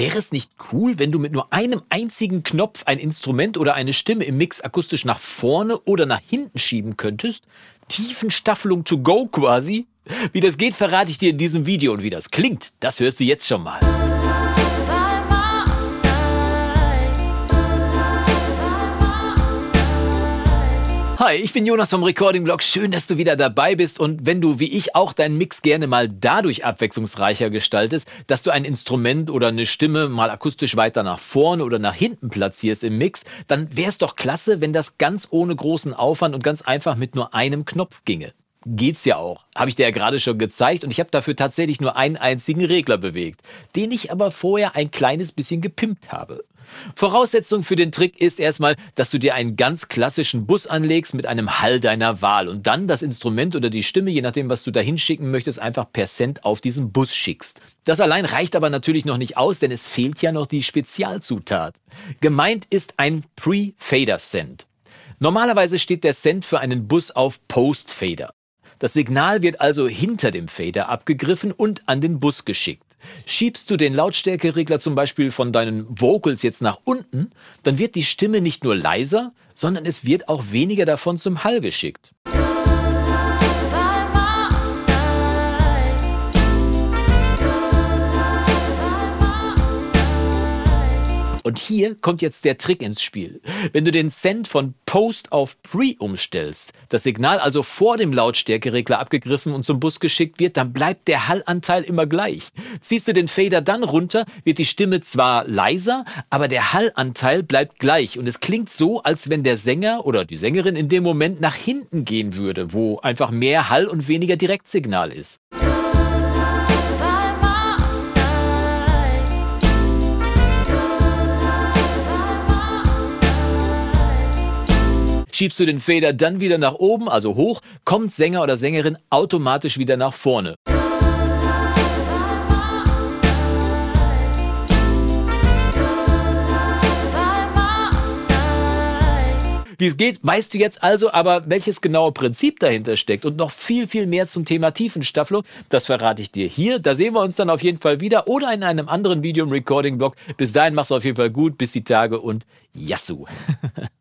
Wäre es nicht cool, wenn du mit nur einem einzigen Knopf ein Instrument oder eine Stimme im Mix akustisch nach vorne oder nach hinten schieben könntest? Tiefenstaffelung to go quasi? Wie das geht, verrate ich dir in diesem Video und wie das klingt, das hörst du jetzt schon mal. Hi, ich bin Jonas vom Recording Blog. Schön, dass du wieder dabei bist. Und wenn du, wie ich, auch deinen Mix gerne mal dadurch abwechslungsreicher gestaltest, dass du ein Instrument oder eine Stimme mal akustisch weiter nach vorne oder nach hinten platzierst im Mix, dann wäre es doch klasse, wenn das ganz ohne großen Aufwand und ganz einfach mit nur einem Knopf ginge geht's ja auch. Habe ich dir ja gerade schon gezeigt und ich habe dafür tatsächlich nur einen einzigen Regler bewegt, den ich aber vorher ein kleines bisschen gepimpt habe. Voraussetzung für den Trick ist erstmal, dass du dir einen ganz klassischen Bus anlegst mit einem Hall deiner Wahl und dann das Instrument oder die Stimme, je nachdem, was du da hinschicken möchtest, einfach per Cent auf diesen Bus schickst. Das allein reicht aber natürlich noch nicht aus, denn es fehlt ja noch die Spezialzutat. Gemeint ist ein Pre-Fader-Cent. Normalerweise steht der Cent für einen Bus auf Post-Fader. Das Signal wird also hinter dem Fader abgegriffen und an den Bus geschickt. Schiebst du den Lautstärkeregler zum Beispiel von deinen Vocals jetzt nach unten, dann wird die Stimme nicht nur leiser, sondern es wird auch weniger davon zum Hall geschickt. Und hier kommt jetzt der Trick ins Spiel. Wenn du den Send von Post auf Pre umstellst, das Signal also vor dem Lautstärkeregler abgegriffen und zum Bus geschickt wird, dann bleibt der Hallanteil immer gleich. Ziehst du den Fader dann runter, wird die Stimme zwar leiser, aber der Hallanteil bleibt gleich und es klingt so, als wenn der Sänger oder die Sängerin in dem Moment nach hinten gehen würde, wo einfach mehr Hall und weniger Direktsignal ist. Schiebst du den Fader dann wieder nach oben, also hoch, kommt Sänger oder Sängerin automatisch wieder nach vorne. Wie es geht, weißt du jetzt also, aber welches genaue Prinzip dahinter steckt und noch viel, viel mehr zum Thema Tiefenstaffelung, das verrate ich dir hier. Da sehen wir uns dann auf jeden Fall wieder oder in einem anderen Video im Recording-Blog. Bis dahin mach's auf jeden Fall gut, bis die Tage und Yassou!